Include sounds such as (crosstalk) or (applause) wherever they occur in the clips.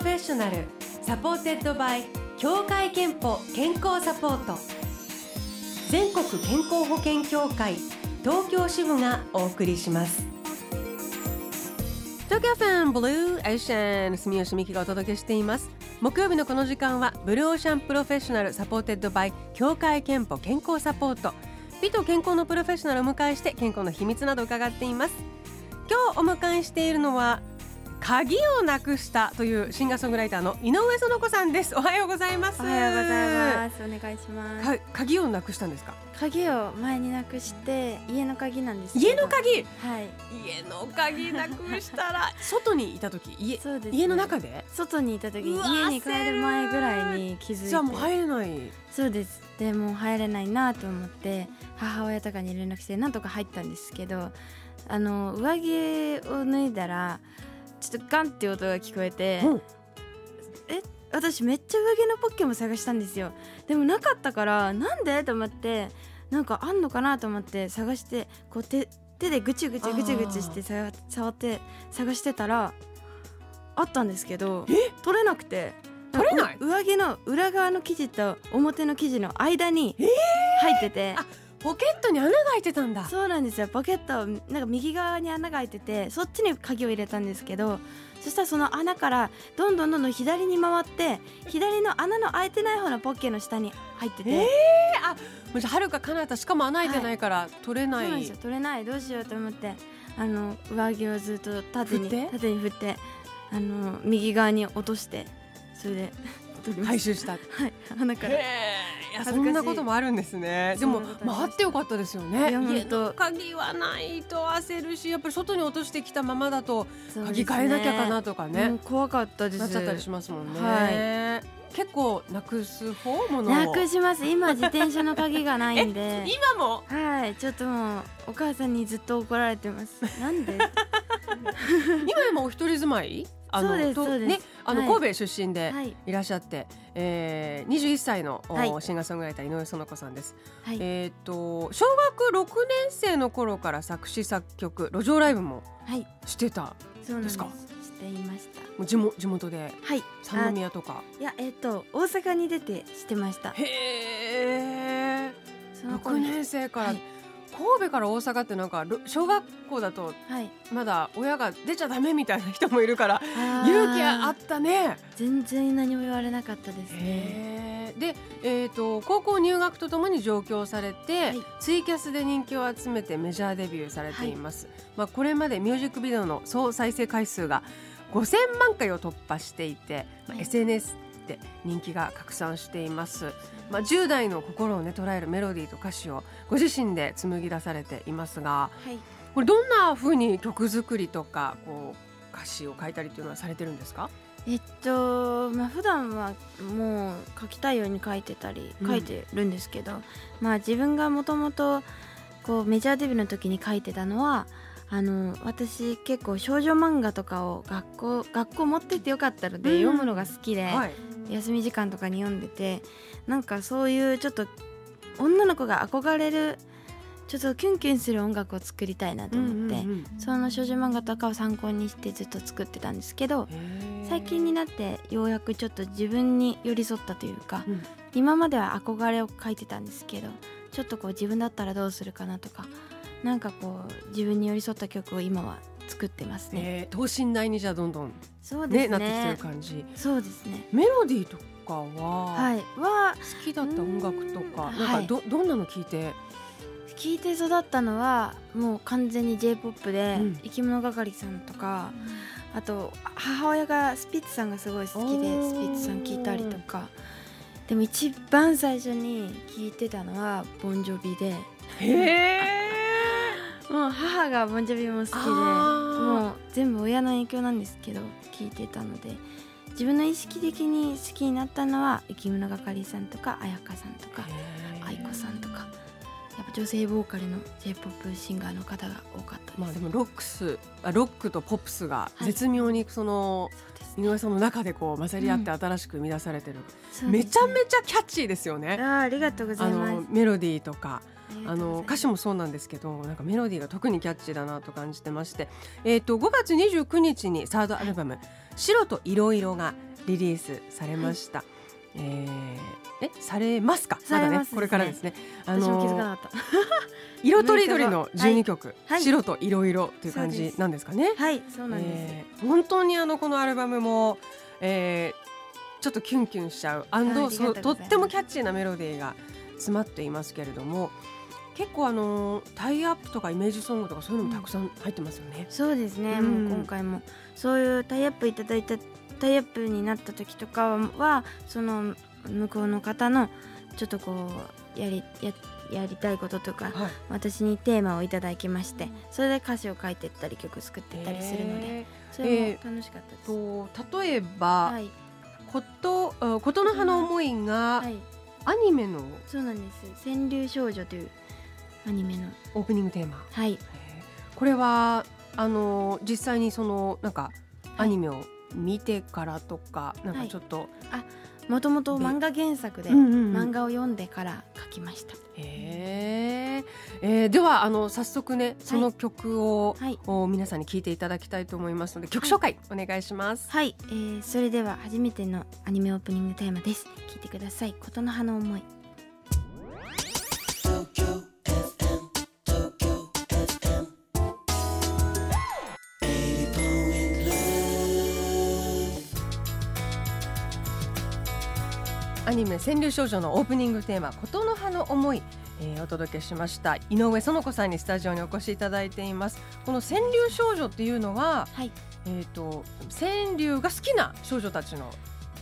プロフェッショナル。 supported by 協会けんぽ健康サポート。全国健康保険協会東京支部がお送りします。東京 FM ブルーオーシャン住吉美紀がお届けしています。木曜日のこの時間はブルーオーシャンプロフェッショナル supported by 協会けんぽ健康サポート。美と健康のプロフェッショナルをお迎えして健康の秘密など伺っています。今日お迎えしているのは鍵をなくしたというシンガーソングライターの井上園子さんです。おはようございます。おはようございます。お願いします。鍵をなくしたんですか？鍵を前になくして家の鍵なんです家の鍵？はい。家の鍵なくしたら (laughs) 外にいた時家そうです、ね、家の中で？外にいた時家に帰る前ぐらいに気づいて。じゃあもう入れない。そうです。でも入れないなと思って母親とかに連絡してなんとか入ったんですけどあの上着を脱いだらちょっとガンって音が聞こえて、うん、え私めっちゃ上着のポッケも探したんですよ。でもなかったからなんで？と思ってなんかあんのかなと思って探してこう手手でぐちぐちぐちぐちして触って探してたらあったんですけど取れなくて。取れない？上着の裏側の生地と表の生地の間に入ってて、えーポケットに穴が開いてたんだ。そうなんですよ。ポケットなんか右側に穴が開いててそっちに鍵を入れたんですけどそしたらその穴からどんどんどんどん左に回って左の穴の開いてない方のポッケの下に入ってて。えー、あはるか彼方しかも穴開いてないから取れない、はい、そうなんですよ。取れない。どうしようと思ってあの上着をずっと縦に縦に振ってあの右側に落としてそれで回収した。はい、鼻から。そんなこともあるんですね。でもまあってよかったですよね。家の鍵はないと焦るし、やっぱり外に落としてきたままだと鍵変えなきゃかなとかね。怖かったです。なっちゃったりしますもんね。はい。結構なくす方もなくします今自転車の鍵がないんで (laughs) 今も？はいちょっともうお母さんにずっと怒られてますなんで？(laughs) 今でもお一人住まい？あのねあの、神戸出身でいらっしゃって、はい、えー、21歳の、はい、シンガーソングライター井上園子さんです。はい、えっ、ー、と小学6年生の頃から作詞作曲路上ライブもしてたんですか？していました。もう地元地元で、はい、三宮とか。いやえっ、ー、と大阪に出てしてました。へえ。6年生から、はい神戸から大阪ってなんか小学校だとまだ親が出ちゃダメみたいな人もいるから勇気あったね。全然何も言われなかったですね。で、えーと、高校入学とともに上京されて、はい、ツイキャスで人気を集めてメジャーデビューされています、はい、まあ、これまでミュージックビデオの総再生回数が5000万回を突破していて、まあ、SNS で人気が拡散しています、まあ、10代の心をね捉えるメロディーと歌詞をご自身で紡ぎ出されていますが、はい、これどんなふうに曲作りとかこう歌詞を書いたりっていうのはされてるんですか？えっとまあ普段はもう書きたいように書いてたり書いてるんですけど、うん、まあ自分がもともとこうメジャーデビューの時に書いてたのはあの私結構少女漫画とかを学校学校持ってってよかったので、読むのが好きで、はい、休み時間とかに読んでてなんかそういうちょっと女の子が憧れるちょっとキュンキュンする音楽を作りたいなと思って、うんうんうん、その少女漫画とかを参考にしてずっと作ってたんですけど最近になってようやくちょっと自分に寄り添ったというか、うん、今までは憧れを書いてたんですけどちょっとこう自分だったらどうするかなとかなんかこう自分に寄り添った曲を今は作ってますね。えー、等身大にじゃどんどん、そうですね。なってきてる感じ。そうですね。メロディーとかは、はい、は好きだった音楽とか、なんかど、はい、どんなの聞いて？聞いて育ったのはもう完全に J−POP で、うん、生き物係さんとか、うん、あと母親がスピッツさんがすごい好きでスピッツさん聞いたりとか。でも一番最初に聞いてたのはボンジョビで。へえもう母がボンジョビも好きでもう全部親の影響なんですけど聞いてたので自分の意識的に好きになったのは生き物係さんとか彩香さんとか愛子さんとかやっぱ女性ボーカルの j p o p シンガーの方が多かったまあでもロックスロックとポップスが絶妙にその、井上さんの中でこう混ざり合って新しく生み出されてる、うん、めちゃめちゃキャッチーですよね。あありがとうございます。メロディーとかあの歌詞もそうなんですけどなんかメロディーが特にキャッチーだなと感じてまして、えーと、5月29日にサードアルバム「白と色々」がリリースされました。えーえされますか？まだねこれからですね。あの色とりどりの12曲、はい。白と色々という感じなんですかね？たはいそうなんです、えー本当にあのこのアルバムも、えーちょっとキュンキュンしちゃう。アンドとってもキャッチーなメロディーが詰まっていますけれども結構あのタイアップとかイメージソングとかそういうのもたくさん入ってますよね。そうですね、うん。もう今回も。そういうタイアップいただいたタイアップになった時とかはその向こうの方のちょっとこうやりややりたいこととかはい。私にテーマをいただきましてそれで歌詞を書いてったり曲作ってったりするのでえそれも楽しかったです。ーと例えば、はい、ことあ琴の葉の思いがはい、アニメのそうなんです。川柳少女というアニメの。オープニングテーマ、はい。えー。これはあの実際にそのなんかアニメを見てからとか、なんかちょっと、もともと漫画原作でうんうんうん。漫画を読んでから書きました。へー。えー。ではあの早速ねその曲を、はい。お皆さんに聞いていただきたいと思いますので曲紹介お願いします。はい、えー、それでは初めてのアニメオープニングテーマです。聞いてください。琴の葉の思いニメ川柳少女のオープニングテーマ琴の葉の思い、えーお届けしました。井上園子さんにスタジオにお越しいただいています。この川柳少女っていうのははい。えっ、と川柳が好きな少女たちの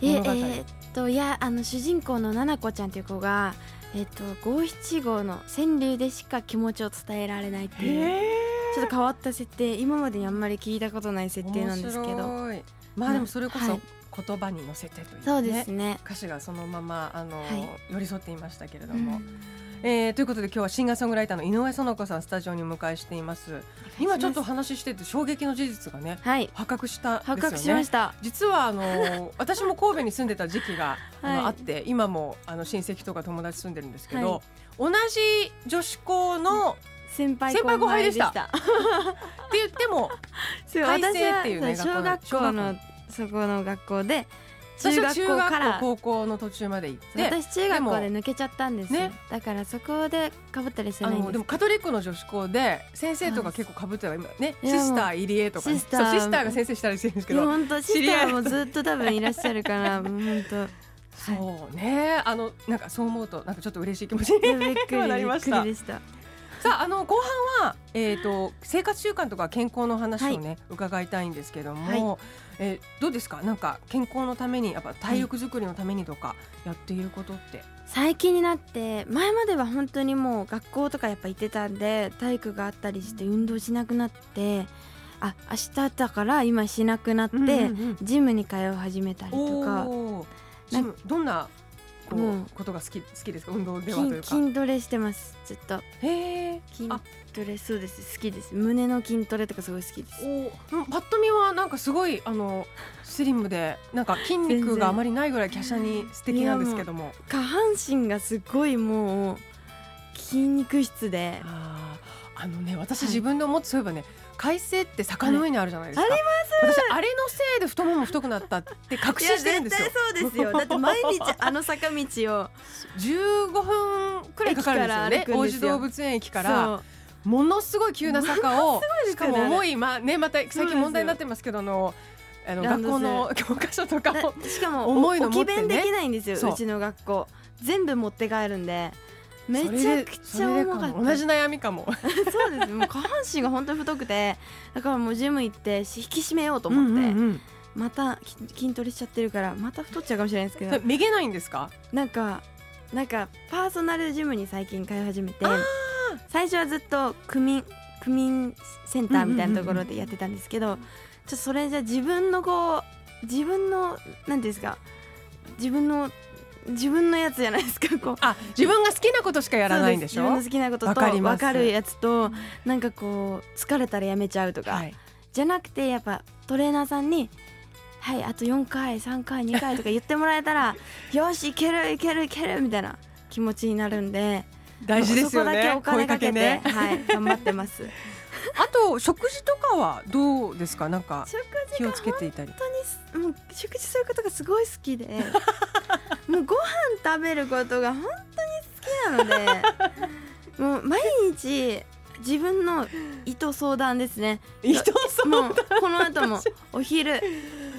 え物語。えーっといやあの主人公の奈々子ちゃんという子がえーっと五七五の川柳でしか気持ちを伝えられないっていうちょっと変わった設定。今までにあんまり聞いたことない設定なんですけど。面白い。まあでもそれこそはい言葉に乗せてというね、そうですね。歌詞がそのままあの、はい。寄り添っていましたけれども、うん。えーということで今日はシンガーソングライターの井上園子さんスタジオにお迎えしています。今ちょっと話してて衝撃の事実がねはい。発覚したんですよね。発覚しました。実はあの (laughs) 私も神戸に住んでた時期が、あのはい。あって今もあの親戚とか友達住んでるんですけど、は同じ女子校の先輩後輩でした。(laughs) って言ってもそう改正私はっていうね小学校のそこの学校で中学校から校高校の途中まで行って私中学校で抜けちゃったんですよ、ね。だからそこでかぶったりしてないんですでもカトリックの女子校で先生とか結構かぶってた今ねシスター入江とか、ね、シスターシスターが先生したりしてるんですけど本当シス知り合い。ターもずっと多分いらっしゃるから (laughs) 本当。そうね。あのなんかそう思うとなんかちょっと嬉しい気持ちに (laughs) なりましたさああの後半は、えー、と生活習慣とか健康の話をね、伺いたいんですけども、えーどうですか？なんか健康のためにやっぱ体力作りのためにとかやっていることって、最近になって前までは本当にもう学校とかやっぱ行ってたんで体育があったりして運動しなくなってあ明日だから今しなくなって、うんうんうん。ジムに通い始めたりとか。なムどんなこう、もうことが好き好きですか？運動ではという筋か。筋トレしてます。ずっと。へえ筋あトレそうです。好きです。胸の筋トレとかすごい好きです。おうんパッと見はなんかすごいあのスリムでなんか筋肉があまりないぐらい華奢に素敵なんですけども。下半身がすごいもう筋肉質であのね私はい。自分で思ってそういえばね海星って坂の上にあるじゃないですか、はい。あり私あれのせいで太もも太くなったって確信してるんですよ。そうですよ。だって毎日あの坂道を。15分くらいかかるんですよね。王子動物園駅からものすごい急な坂をしかも重いまあねまた最近問題になってますけどあのあの学校の (laughs) 教科書とかをだしかも重いの持置ってね。き弁できないんですよ。うちの学校。全部持って帰るんでめちゃくちゃ重かった。同じ悩みかも。(laughs) そうです。もう下半身が本当に太くてだからもうジム行ってし引き締めようと思って、うんうんうん。またき筋トレしちゃってるからまた太っちゃうかもしれないですけど。めげないんですか？なんかなんかパーソナルジムに最近通い始めて最初はずっと区民区民センターみたいなところでやってたんですけど、ちょっとそれじゃ自分のこう自分のなんていうんですか自分の自分のやつじゃないですかこう。あ自分が好きなことしかやらないんでしょ？自分の好きなことと分かるやつとなんかこう疲れたらやめちゃうとか、はい。じゃなくてやっぱトレーナーさんに「はいあと4回3回2回」とか (laughs) 言ってもらえたら「よしいけるいけるいける」みたいな気持ちになるんで大事ですよね。そこだけお金かけてね。はい、頑張ってます。(laughs) あと食事とかはどうですか？なんか気をつけていたり。本当にもう食事することがすごい好きでもうご飯食べることが本当に好きなので (laughs) もう毎日自分の意図相談ですね。伊藤さんもうこの後もお昼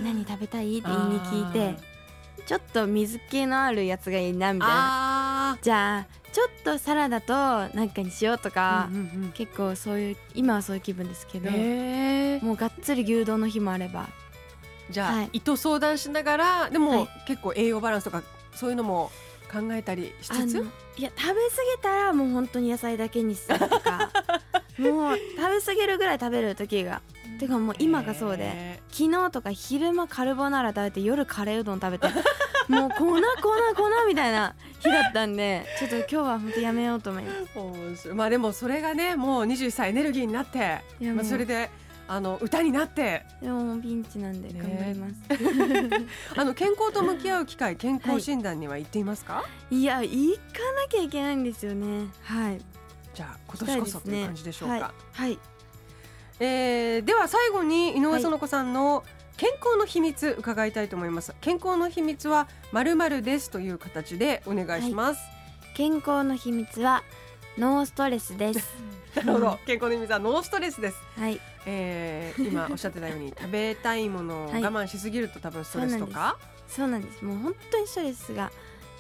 何食べたいって言いに聞いてちょっと水気のあるやつがいいなみたいな。あじゃあちょっとサラダとなんかにしようとーか、うんうんうん。結構そういう今はそういう気分ですけど、もうがっつり牛丼の日もあれば。じゃあ、はい。胃と相談しながらでも、はい。結構栄養バランスとかそういうのも考えたりしつつ？いや食べ過ぎたらもう本当に野菜だけにするとか。(laughs) もう食べ過ぎるぐらい食べる時がてかもう今がそうでへ昨日とか昼間カルボナーラ食べて夜カレーうどん食べて (laughs) もう粉粉粉みたいな日だったんでちょっと今日は本当やめようと思います。まあでもそれがねもう21歳エネルギーになってまあ、それであの歌になって。でもピンチなんでね。頑張ります、(laughs) あの健康と向き合う機会健康診断には行っていますか、い、や行かなきゃいけないんですよね。はい。じゃあ今年こそという感じでしょうか、はい、はい、えーでは最後に井上園子さんの健康の秘密伺いたいと思います。健康の秘密はまるまるですという形でお願いします、健康の秘密はノーストレスです。(laughs) なるほど。健康の秘密はノーストレスです、はいえー、今おっしゃってたように食べたいものを我はい。慢しすぎると多分ストレスとか、そうなんです。もう本当にストレスが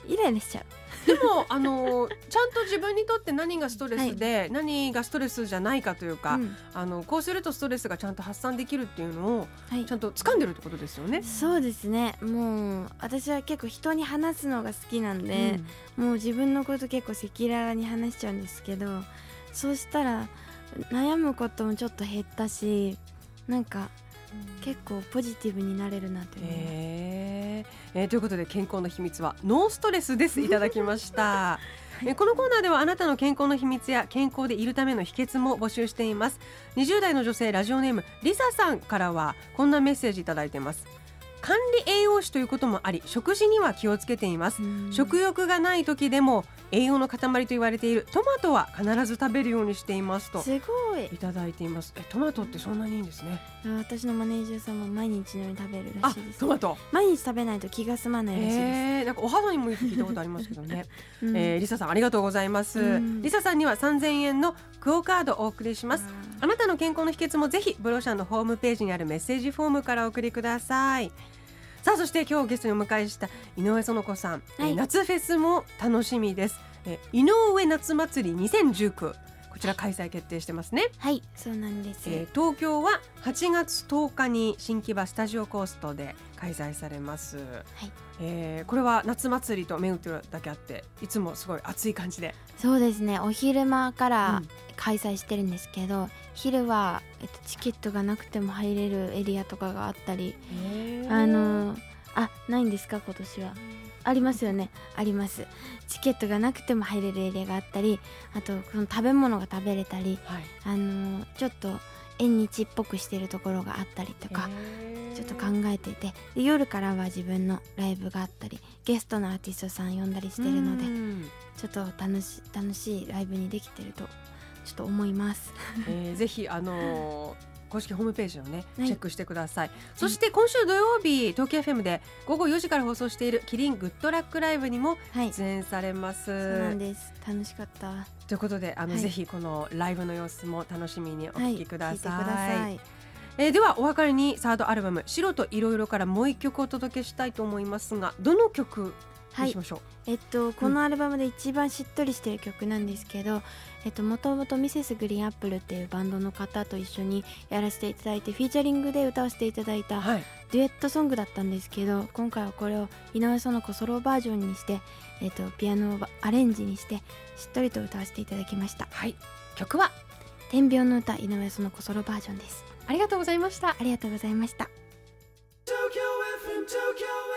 イライラしちゃう。でもあのちゃんと自分にとって何がストレスで、何がストレスじゃないかというか、うん。あのこうするとストレスがちゃんと発散できるっていうのをはい。ちゃんと掴んでるってことですよね。そうですね。もう私は結構人に話すのが好きなんで、もう自分のこと結構赤裸々に話しちゃうんですけどそうしたら悩むこともちょっと減ったしなんか結構ポジティブになれるなと思います、えー。えーということで健康の秘密はノーストレスです。いただきました、(laughs) えーこのコーナーではあなたの健康の秘密や健康でいるための秘訣も募集しています。20代の女性ラジオネームリサさんからはこんなメッセージいただいています管理栄養士ということもあり食事には気をつけています。うん。食欲がない時でも栄養の塊と言われているトマトは必ず食べるようにしていますとすごい。いただいています。えトマトってそんなにいいんですね。私のマネージャーさんも毎日のように食べるらあしいです。トマト？毎日食べないと気が済まないらしいです、えー、なんかお肌にもいい聞いたことありますけどね、(laughs) うん。えー、リサさんありがとうございます、うん。リサさんには3000円のクオカードをお送りしますあなたの健康の秘訣もぜひブロシャンのホームページにあるメッセージフォームからお送りください。さあそして今日ゲストにお迎えした井上園子さん、えーはい夏フェスも楽しみです、えー井上夏祭り2019こちら開催決定してますね、はいそうなんです、えー東京は8月10日に新木場スタジオコーストで開催されます、えーこれは夏祭りと銘打ってるだけあっていつもすごい暑い感じで。そうですね。お昼間かうらん開催してるんですけど、昼は、えっと、チケットがなくても入れるエリアとかがあったりあのーあないんですか？今年は。ありますよね。あります。チケットがなくても入れるエリアがあったりあとその食べ物が食べれたりはい。あのーちょっと縁日っぽくしてるところがあったりとかちょっと考えていてで夜からは自分のライブがあったりゲストのアーティストさん呼んだりしてるのでうん。ちょっと楽し楽しいライブにできてるとちょっと思います。えー (laughs) ぜひあのー公式ホームページをね、はいチェックしてくださいそして今週土曜日東京 FM で午後4時から放送しているキリングッドラックライブにもはい、出演されます、そうなんです。楽しかった。ということであの、はいぜひこのライブの様子も楽しみにおはい、聞きください,、聞いてください。えーではお別れにサードアルバム「白といろいろ」からもう一曲お届けしたいと思いますがどの曲はい。にしましょう、えっとこのアルバムで一番しっとりしてる曲なんですけど、えっともともとミセスグリーンアップルっていうバンドの方と一緒にやらせていただいてフィーチャリングで歌わせていただいたはい。デュエットソングだったんですけど今回はこれを井上園子ソロバージョンにして、えっとピアノをアレンジにしてしっとりと歌わせていただきました。はい。曲は？天秤の歌井上園子ソロバージョンです。ありがとうございました。ありがとうございました。Tokyo FM, Tokyo FM.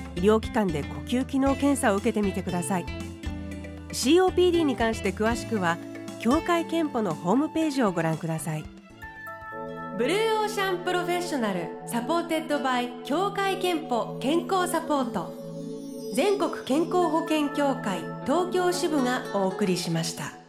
医療機関で呼吸機能検査を受けてみてください。COPD に関して詳しくは協会けんぽのホームページをご覧ください。ブルーオーシャンプロフェッショナル supported by 協会けんぽ健康サポート。全国健康保険協会東京支部がお送りしました。